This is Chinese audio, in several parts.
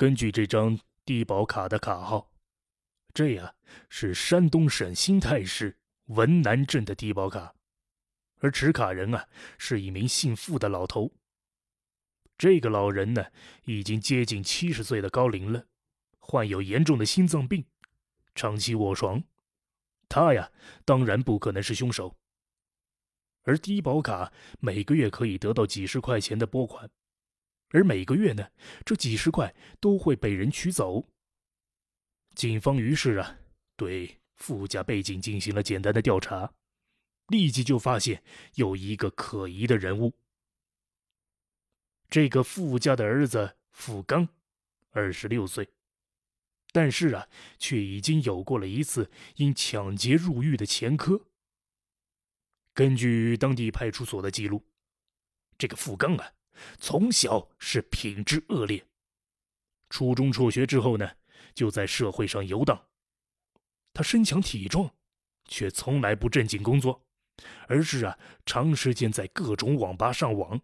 根据这张低保卡的卡号，这呀是山东省新泰市文南镇的低保卡，而持卡人啊是一名姓傅的老头。这个老人呢，已经接近七十岁的高龄了，患有严重的心脏病，长期卧床。他呀，当然不可能是凶手。而低保卡每个月可以得到几十块钱的拨款。而每个月呢，这几十块都会被人取走。警方于是啊，对富家背景进行了简单的调查，立即就发现有一个可疑的人物。这个富家的儿子富刚，二十六岁，但是啊，却已经有过了一次因抢劫入狱的前科。根据当地派出所的记录，这个富刚啊。从小是品质恶劣，初中辍学之后呢，就在社会上游荡。他身强体壮，却从来不正经工作，而是啊，长时间在各种网吧上网，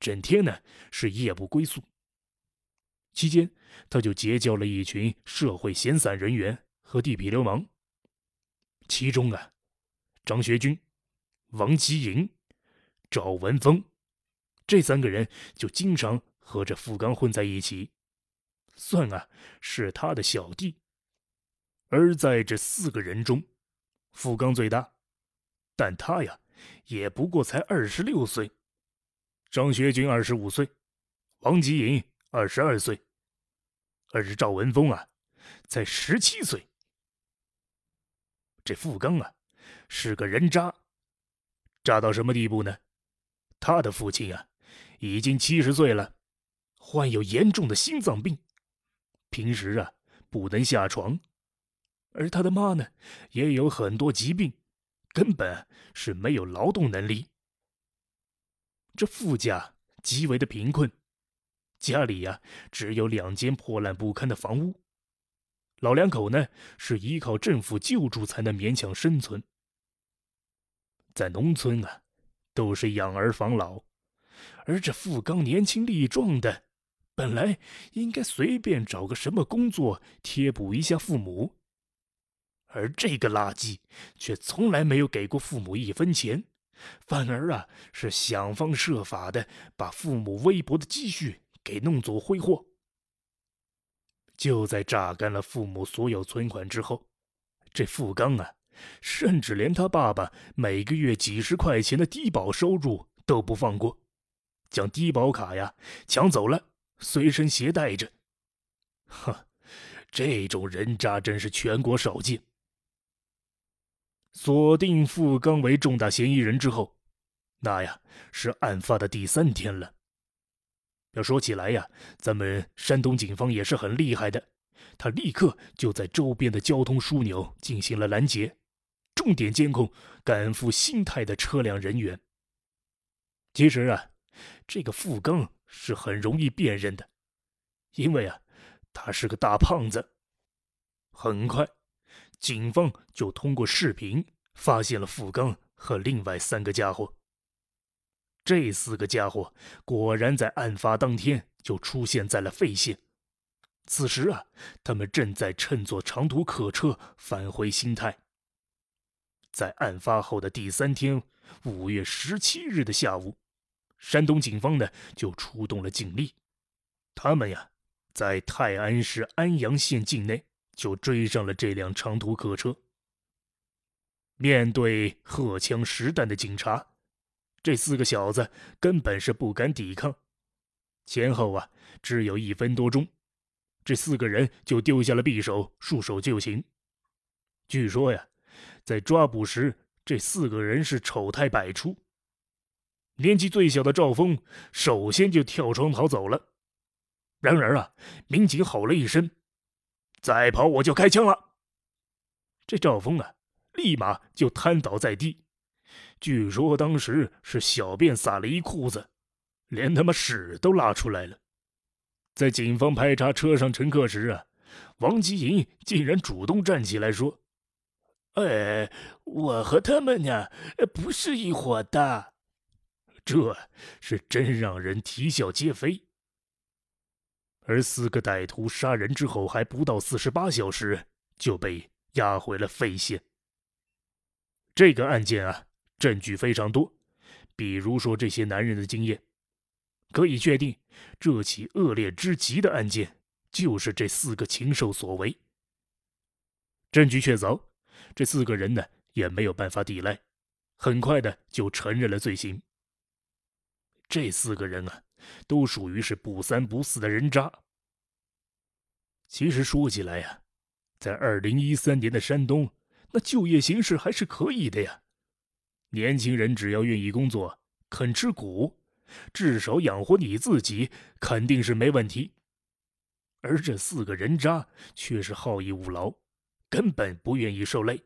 整天呢是夜不归宿。期间，他就结交了一群社会闲散人员和地痞流氓，其中啊，张学军、王吉营、赵文峰。这三个人就经常和这富刚混在一起，算啊是他的小弟。而在这四个人中，富刚最大，但他呀也不过才二十六岁。张学军二十五岁，王吉银二十二岁，而赵文峰啊才十七岁。这富刚啊是个人渣，渣到什么地步呢？他的父亲啊。已经七十岁了，患有严重的心脏病，平时啊不能下床，而他的妈呢也有很多疾病，根本是没有劳动能力。这富家极为的贫困，家里呀只有两间破烂不堪的房屋，老两口呢是依靠政府救助才能勉强生存。在农村啊，都是养儿防老。而这富刚年轻力壮的，本来应该随便找个什么工作贴补一下父母，而这个垃圾却从来没有给过父母一分钱，反而啊是想方设法的把父母微薄的积蓄给弄走挥霍。就在榨干了父母所有存款之后，这富刚啊，甚至连他爸爸每个月几十块钱的低保收入都不放过。将低保卡呀抢走了，随身携带着。哼，这种人渣真是全国少见。锁定付刚为重大嫌疑人之后，那呀是案发的第三天了。要说起来呀，咱们山东警方也是很厉害的，他立刻就在周边的交通枢纽进行了拦截，重点监控赶赴新泰的车辆人员。其实啊。这个付刚是很容易辨认的，因为啊，他是个大胖子。很快，警方就通过视频发现了付刚和另外三个家伙。这四个家伙果然在案发当天就出现在了费县。此时啊，他们正在乘坐长途客车返回新泰。在案发后的第三天，五月十七日的下午。山东警方呢，就出动了警力，他们呀，在泰安市安阳县境内就追上了这辆长途客车。面对荷枪实弹的警察，这四个小子根本是不敢抵抗。前后啊，只有一分多钟，这四个人就丢下了匕首，束手就擒。据说呀，在抓捕时，这四个人是丑态百出。年纪最小的赵峰首先就跳窗逃走了，然而啊，民警吼了一声：“再跑我就开枪了！”这赵峰啊，立马就瘫倒在地。据说当时是小便撒了一裤子，连他妈屎都拉出来了。在警方排查车上乘客时啊，王吉银竟然主动站起来说：“哎，我和他们呢，不是一伙的。”这是真让人啼笑皆非。而四个歹徒杀人之后，还不到四十八小时就被押回了费县。这个案件啊，证据非常多，比如说这些男人的经验，可以确定这起恶劣之极的案件就是这四个禽兽所为。证据确凿，这四个人呢也没有办法抵赖，很快的就承认了罪行。这四个人啊，都属于是不三不四的人渣。其实说起来呀，在二零一三年的山东，那就业形势还是可以的呀。年轻人只要愿意工作，肯吃苦，至少养活你自己，肯定是没问题。而这四个人渣却是好逸恶劳，根本不愿意受累。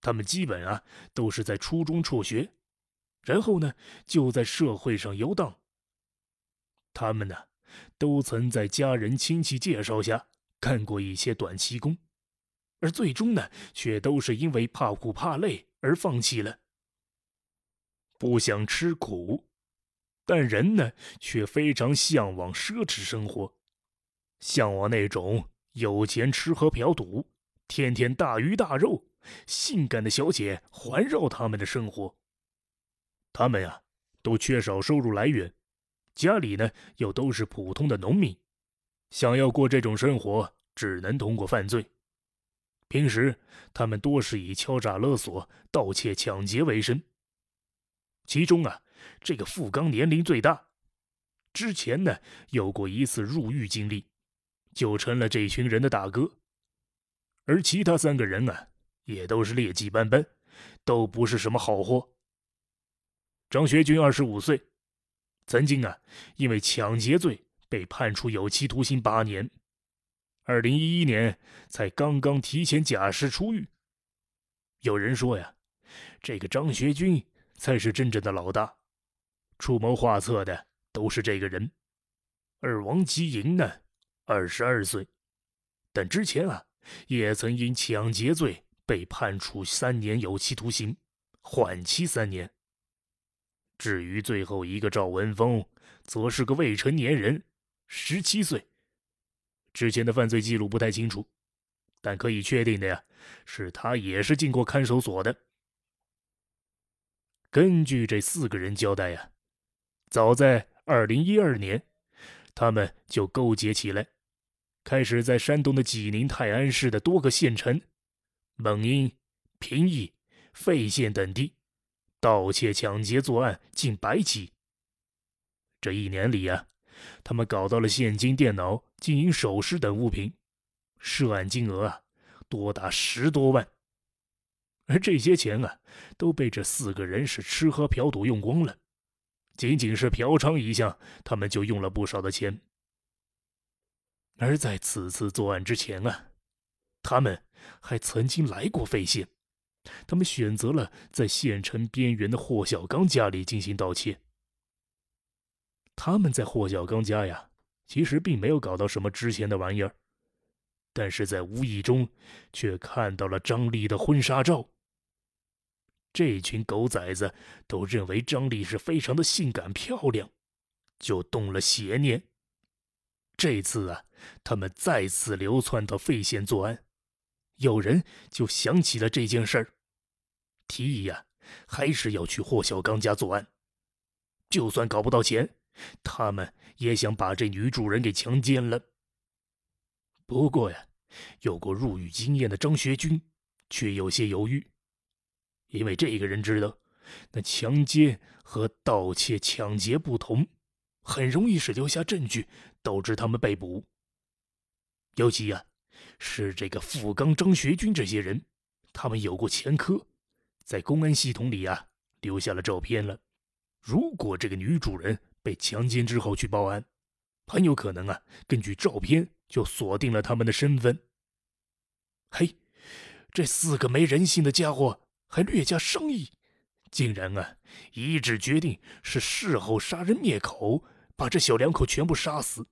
他们基本啊，都是在初中辍学。然后呢，就在社会上游荡。他们呢，都曾在家人亲戚介绍下干过一些短期工，而最终呢，却都是因为怕苦怕累而放弃了。不想吃苦，但人呢，却非常向往奢侈生活，向往那种有钱吃喝嫖赌，天天大鱼大肉，性感的小姐环绕他们的生活。他们呀，都缺少收入来源，家里呢又都是普通的农民，想要过这种生活，只能通过犯罪。平时他们多是以敲诈勒索、盗窃抢劫为生。其中啊，这个富刚年龄最大，之前呢有过一次入狱经历，就成了这群人的大哥。而其他三个人啊，也都是劣迹斑斑，都不是什么好货。张学军二十五岁，曾经啊因为抢劫罪被判处有期徒刑八年，二零一一年才刚刚提前假释出狱。有人说呀，这个张学军才是真正的老大，出谋划策的都是这个人。而王吉银呢，二十二岁，但之前啊也曾因抢劫罪被判处三年有期徒刑，缓期三年。至于最后一个赵文峰，则是个未成年人，十七岁。之前的犯罪记录不太清楚，但可以确定的呀，是他也是进过看守所的。根据这四个人交代呀，早在二零一二年，他们就勾结起来，开始在山东的济宁、泰安市的多个县城、蒙阴、平邑、费县等地。盗窃、抢劫作案近百起。这一年里啊，他们搞到了现金、电脑、金银首饰等物品，涉案金额啊多达十多万。而这些钱啊，都被这四个人是吃喝嫖赌用光了。仅仅是嫖娼一项，他们就用了不少的钱。而在此次作案之前啊，他们还曾经来过费县。他们选择了在县城边缘的霍小刚家里进行盗窃。他们在霍小刚家呀，其实并没有搞到什么值钱的玩意儿，但是在无意中却看到了张丽的婚纱照。这群狗崽子都认为张丽是非常的性感漂亮，就动了邪念。这次啊，他们再次流窜到费县作案。有人就想起了这件事儿，提议呀，还是要去霍小刚家作案。就算搞不到钱，他们也想把这女主人给强奸了。不过呀，有过入狱经验的张学军却有些犹豫，因为这个人知道，那强奸和盗窃、抢劫不同，很容易是留下证据，导致他们被捕。尤其呀。是这个富刚、张学军这些人，他们有过前科，在公安系统里啊留下了照片了。如果这个女主人被强奸之后去报案，很有可能啊根据照片就锁定了他们的身份。嘿，这四个没人性的家伙还略加商议，竟然啊一致决定是事后杀人灭口，把这小两口全部杀死。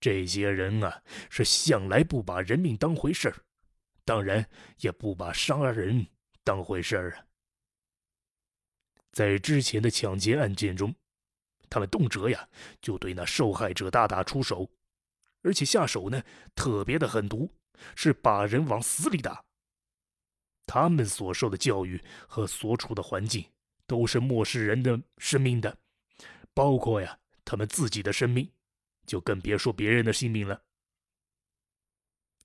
这些人啊，是向来不把人命当回事儿，当然也不把杀人当回事儿啊。在之前的抢劫案件中，他们动辄呀就对那受害者大打出手，而且下手呢特别的狠毒，是把人往死里打。他们所受的教育和所处的环境都是漠视人的生命的，包括呀他们自己的生命，就更别说别人的性命了。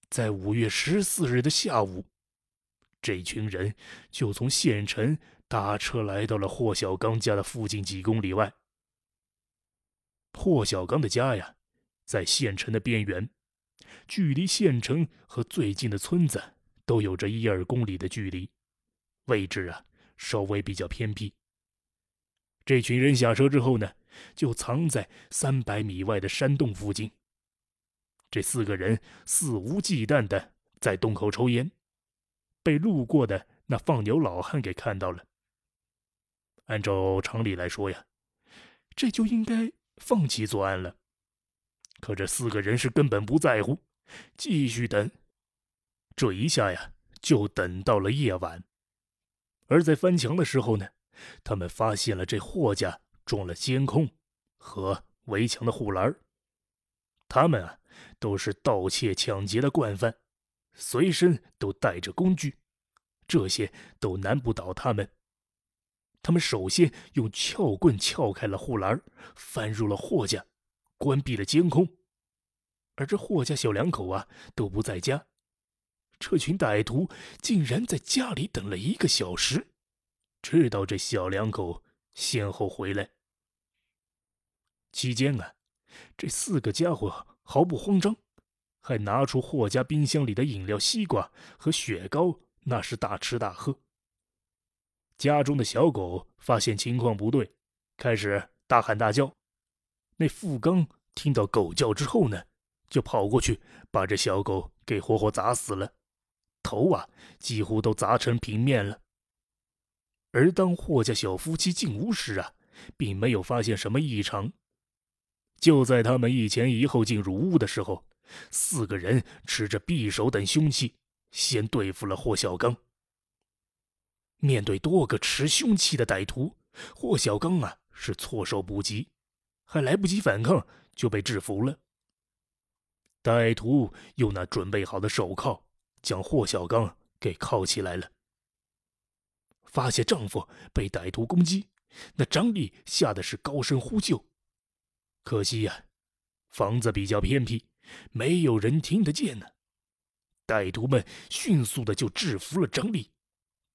在五月十四日的下午，这群人就从县城搭车来到了霍小刚家的附近几公里外。霍小刚的家呀，在县城的边缘，距离县城和最近的村子。都有着一二公里的距离，位置啊稍微比较偏僻。这群人下车之后呢，就藏在三百米外的山洞附近。这四个人肆无忌惮的在洞口抽烟，被路过的那放牛老汉给看到了。按照常理来说呀，这就应该放弃作案了。可这四个人是根本不在乎，继续等。这一下呀，就等到了夜晚。而在翻墙的时候呢，他们发现了这霍家装了监控和围墙的护栏。他们啊，都是盗窃抢劫的惯犯，随身都带着工具，这些都难不倒他们。他们首先用撬棍撬开了护栏，翻入了霍家，关闭了监控。而这霍家小两口啊，都不在家。这群歹徒竟然在家里等了一个小时，知道这小两口先后回来。期间啊，这四个家伙毫不慌张，还拿出霍家冰箱里的饮料、西瓜和雪糕，那是大吃大喝。家中的小狗发现情况不对，开始大喊大叫。那富刚听到狗叫之后呢，就跑过去把这小狗给活活砸死了。头啊，几乎都砸成平面了。而当霍家小夫妻进屋时啊，并没有发现什么异常。就在他们一前一后进入屋的时候，四个人持着匕首等凶器，先对付了霍小刚。面对多个持凶器的歹徒，霍小刚啊是措手不及，还来不及反抗就被制服了。歹徒用那准备好的手铐。将霍小刚给铐起来了。发现丈夫被歹徒攻击，那张丽吓得是高声呼救。可惜呀，房子比较偏僻，没有人听得见呢。歹徒们迅速的就制服了张丽，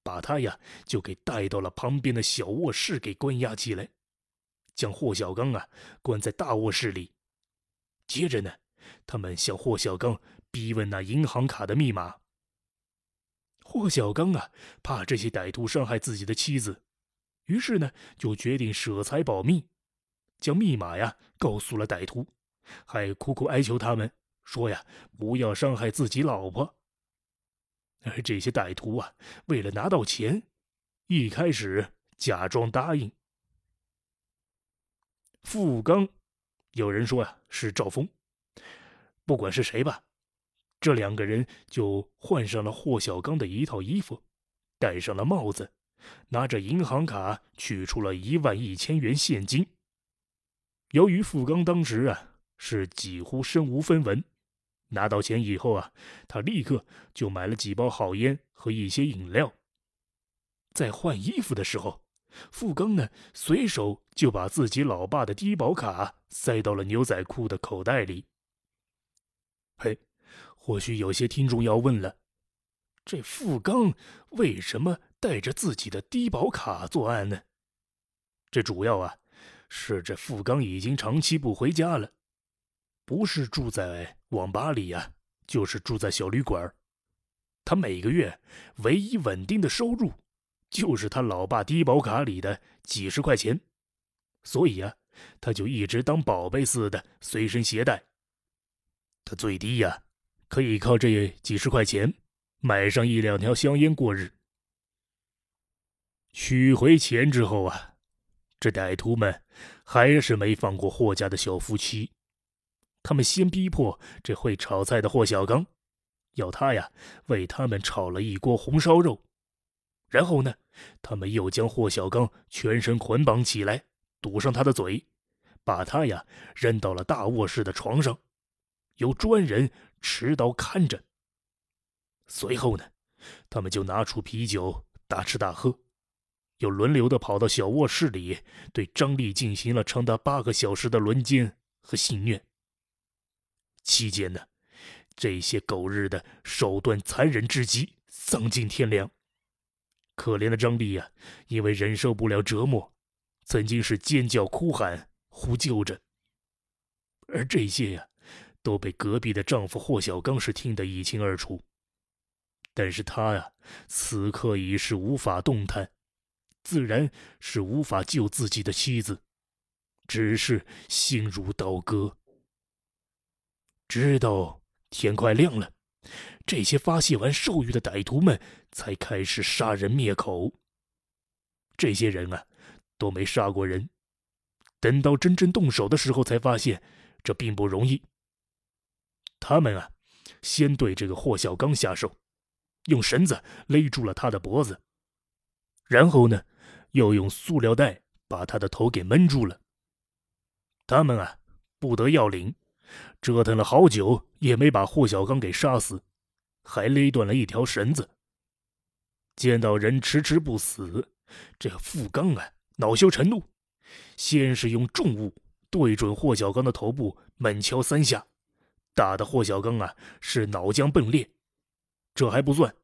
把她呀就给带到了旁边的小卧室给关押起来，将霍小刚啊关在大卧室里。接着呢，他们向霍小刚。逼问那银行卡的密码。霍小刚啊，怕这些歹徒伤害自己的妻子，于是呢，就决定舍财保命，将密码呀告诉了歹徒，还苦苦哀求他们说呀，不要伤害自己老婆。而这些歹徒啊，为了拿到钱，一开始假装答应。富刚，有人说呀是赵峰，不管是谁吧。这两个人就换上了霍小刚的一套衣服，戴上了帽子，拿着银行卡取出了一万一千元现金。由于富刚当时啊是几乎身无分文，拿到钱以后啊，他立刻就买了几包好烟和一些饮料。在换衣服的时候，富刚呢随手就把自己老爸的低保卡塞到了牛仔裤的口袋里。嘿。或许有些听众要问了：这富刚为什么带着自己的低保卡作案呢？这主要啊，是这富刚已经长期不回家了，不是住在网吧里呀，就是住在小旅馆。他每个月唯一稳定的收入，就是他老爸低保卡里的几十块钱，所以啊，他就一直当宝贝似的随身携带。他最低呀。可以靠这几十块钱买上一两条香烟过日。取回钱之后啊，这歹徒们还是没放过霍家的小夫妻。他们先逼迫这会炒菜的霍小刚，要他呀为他们炒了一锅红烧肉。然后呢，他们又将霍小刚全身捆绑起来，堵上他的嘴，把他呀扔到了大卧室的床上，由专人持刀看着。随后呢，他们就拿出啤酒大吃大喝，又轮流的跑到小卧室里，对张丽进行了长达八个小时的轮奸和性虐。期间呢，这些狗日的手段残忍至极，丧尽天良。可怜的张丽呀，因为忍受不了折磨，曾经是尖叫哭喊呼救着。而这些呀，都被隔壁的丈夫霍小刚是听得一清二楚。但是他呀，此刻已是无法动弹，自然是无法救自己的妻子，只是心如刀割。直到天快亮了，这些发泄完兽欲的歹徒们才开始杀人灭口。这些人啊，都没杀过人，等到真正动手的时候，才发现这并不容易。他们啊，先对这个霍小刚下手，用绳子勒住了他的脖子，然后呢，又用塑料袋把他的头给闷住了。他们啊，不得要领。折腾了好久，也没把霍小刚给杀死，还勒断了一条绳子。见到人迟迟不死，这富刚啊恼羞成怒，先是用重物对准霍小刚的头部猛敲三下，打的霍小刚啊是脑浆迸裂。这还不算，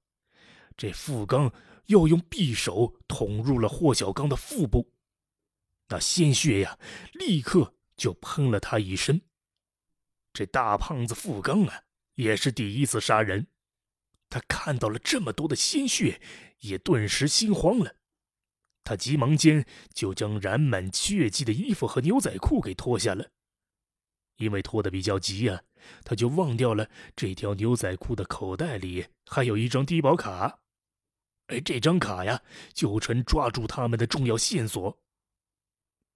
这富刚又用匕首捅入了霍小刚的腹部，那鲜血呀立刻就喷了他一身。这大胖子富刚啊，也是第一次杀人。他看到了这么多的鲜血，也顿时心慌了。他急忙间就将染满血迹的衣服和牛仔裤给脱下了。因为拖得比较急呀，他就忘掉了这条牛仔裤的口袋里还有一张低保卡。而这张卡呀，就成抓住他们的重要线索。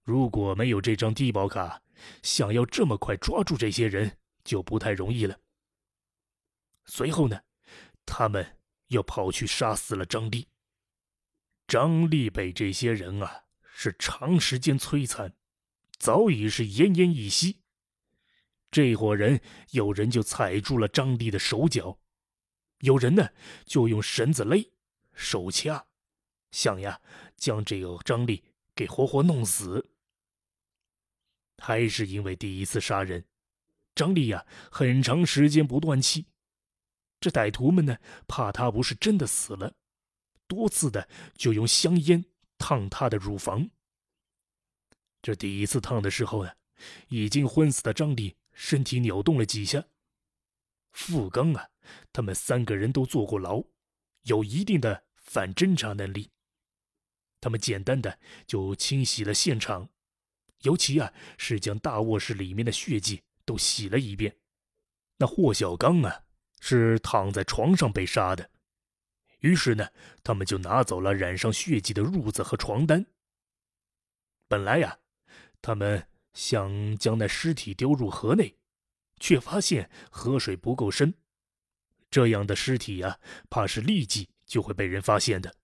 如果没有这张低保卡，想要这么快抓住这些人就不太容易了。随后呢，他们又跑去杀死了张丽。张丽被这些人啊是长时间摧残，早已是奄奄一息。这伙人有人就踩住了张丽的手脚，有人呢就用绳子勒、手掐，想呀将这个张丽给活活弄死。还是因为第一次杀人，张丽呀，很长时间不断气。这歹徒们呢，怕他不是真的死了，多次的就用香烟烫他的乳房。这第一次烫的时候呢，已经昏死的张丽身体扭动了几下。富刚啊，他们三个人都坐过牢，有一定的反侦查能力。他们简单的就清洗了现场。尤其啊，是将大卧室里面的血迹都洗了一遍。那霍小刚啊，是躺在床上被杀的。于是呢，他们就拿走了染上血迹的褥子和床单。本来呀，他们想将那尸体丢入河内，却发现河水不够深，这样的尸体呀，怕是立即就会被人发现的。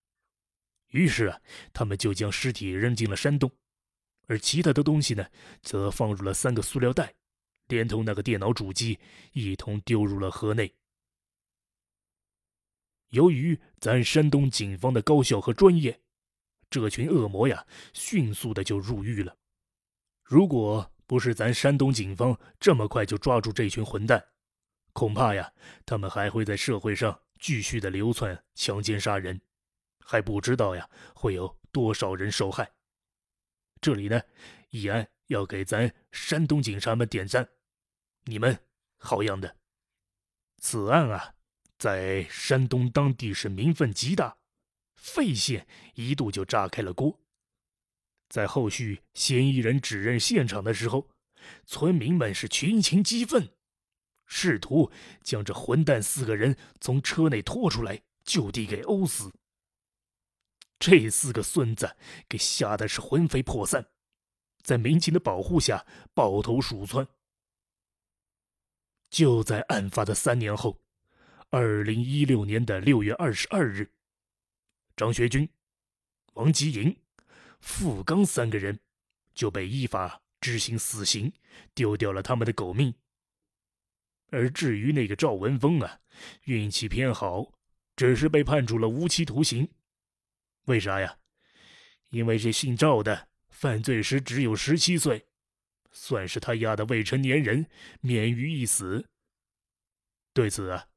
于是啊，他们就将尸体扔进了山洞。而其他的东西呢，则放入了三个塑料袋，连同那个电脑主机一同丢入了河内。由于咱山东警方的高效和专业，这群恶魔呀，迅速的就入狱了。如果不是咱山东警方这么快就抓住这群混蛋，恐怕呀，他们还会在社会上继续的流窜、强奸、杀人，还不知道呀，会有多少人受害。这里呢，易安要给咱山东警察们点赞，你们好样的！此案啊，在山东当地是名分极大，费县一度就炸开了锅。在后续嫌疑人指认现场的时候，村民们是群情激愤，试图将这混蛋四个人从车内拖出来，就地给殴死。这四个孙子给吓得是魂飞魄散，在民警的保护下抱头鼠窜。就在案发的三年后，二零一六年的六月二十二日，张学军、王吉营、付刚三个人就被依法执行死刑，丢掉了他们的狗命。而至于那个赵文峰啊，运气偏好，只是被判处了无期徒刑。为啥呀？因为这姓赵的犯罪时只有十七岁，算是他丫的未成年人，免于一死。对此啊，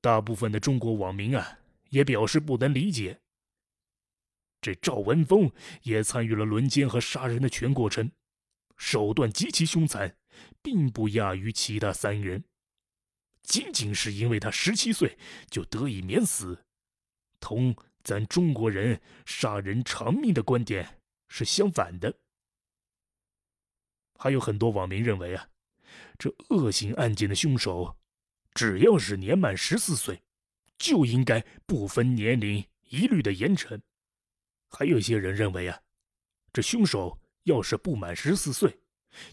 大部分的中国网民啊也表示不能理解。这赵文峰也参与了轮奸和杀人的全过程，手段极其凶残，并不亚于其他三人。仅仅是因为他十七岁就得以免死，同咱中国人杀人偿命的观点是相反的。还有很多网民认为啊，这恶性案件的凶手，只要是年满十四岁，就应该不分年龄一律的严惩。还有些人认为啊，这凶手要是不满十四岁，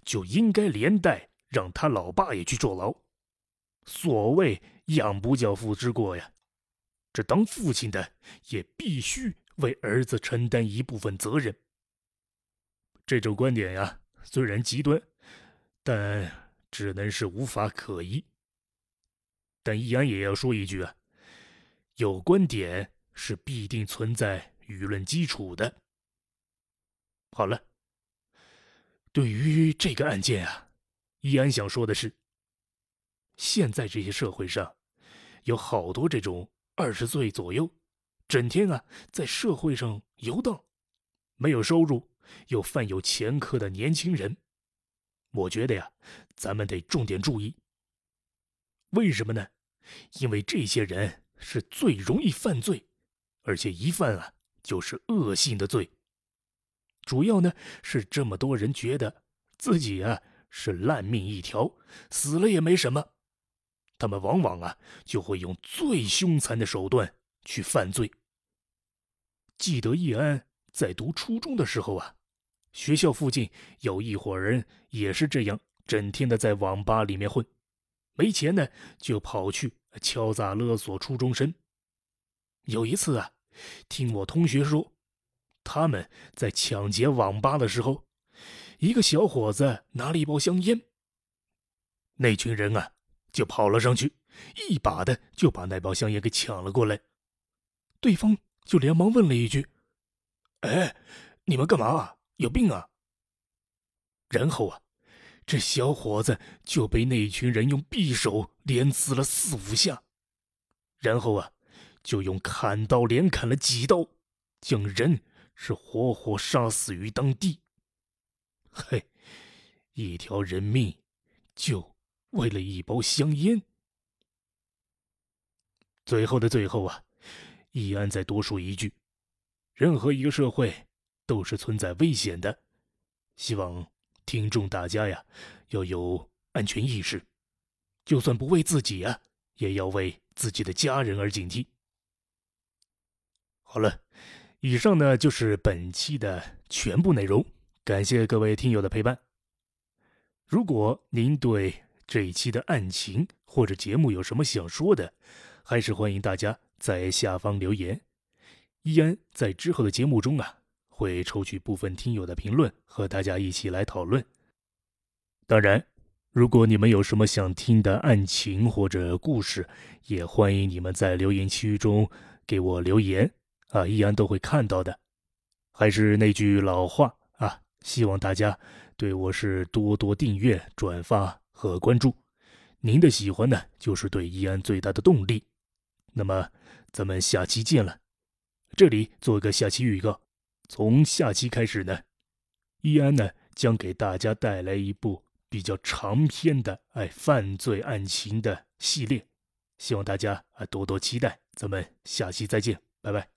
就应该连带让他老爸也去坐牢。所谓养不教父之过呀，这当父亲的也必须为儿子承担一部分责任。这种观点呀，虽然极端，但只能是无法可依。但易安也要说一句啊，有观点是必定存在舆论基础的。好了，对于这个案件啊，易安想说的是。现在这些社会上，有好多这种二十岁左右，整天啊在社会上游荡，没有收入又犯有前科的年轻人。我觉得呀，咱们得重点注意。为什么呢？因为这些人是最容易犯罪，而且一犯啊就是恶性的罪。主要呢是这么多人觉得自己啊是烂命一条，死了也没什么。他们往往啊，就会用最凶残的手段去犯罪。记得易安在读初中的时候啊，学校附近有一伙人也是这样，整天的在网吧里面混，没钱呢就跑去敲诈勒索初中生。有一次啊，听我同学说，他们在抢劫网吧的时候，一个小伙子拿了一包香烟，那群人啊。就跑了上去，一把的就把那包香烟给抢了过来。对方就连忙问了一句：“哎，你们干嘛？啊有病啊？”然后啊，这小伙子就被那群人用匕首连刺了四五下，然后啊，就用砍刀连砍了几刀，将人是活活杀死于当地。嘿，一条人命就。为了一包香烟，最后的最后啊，易安再多说一句：任何一个社会都是存在危险的，希望听众大家呀要有安全意识，就算不为自己啊，也要为自己的家人而警惕。好了，以上呢就是本期的全部内容，感谢各位听友的陪伴。如果您对这一期的案情或者节目有什么想说的，还是欢迎大家在下方留言。依安在之后的节目中啊，会抽取部分听友的评论和大家一起来讨论。当然，如果你们有什么想听的案情或者故事，也欢迎你们在留言区中给我留言啊，依安都会看到的。还是那句老话啊，希望大家对我是多多订阅、转发。和关注，您的喜欢呢，就是对易安最大的动力。那么，咱们下期见了。这里做个下期预告，从下期开始呢，易安呢将给大家带来一部比较长篇的哎犯罪案情的系列，希望大家啊多多期待。咱们下期再见，拜拜。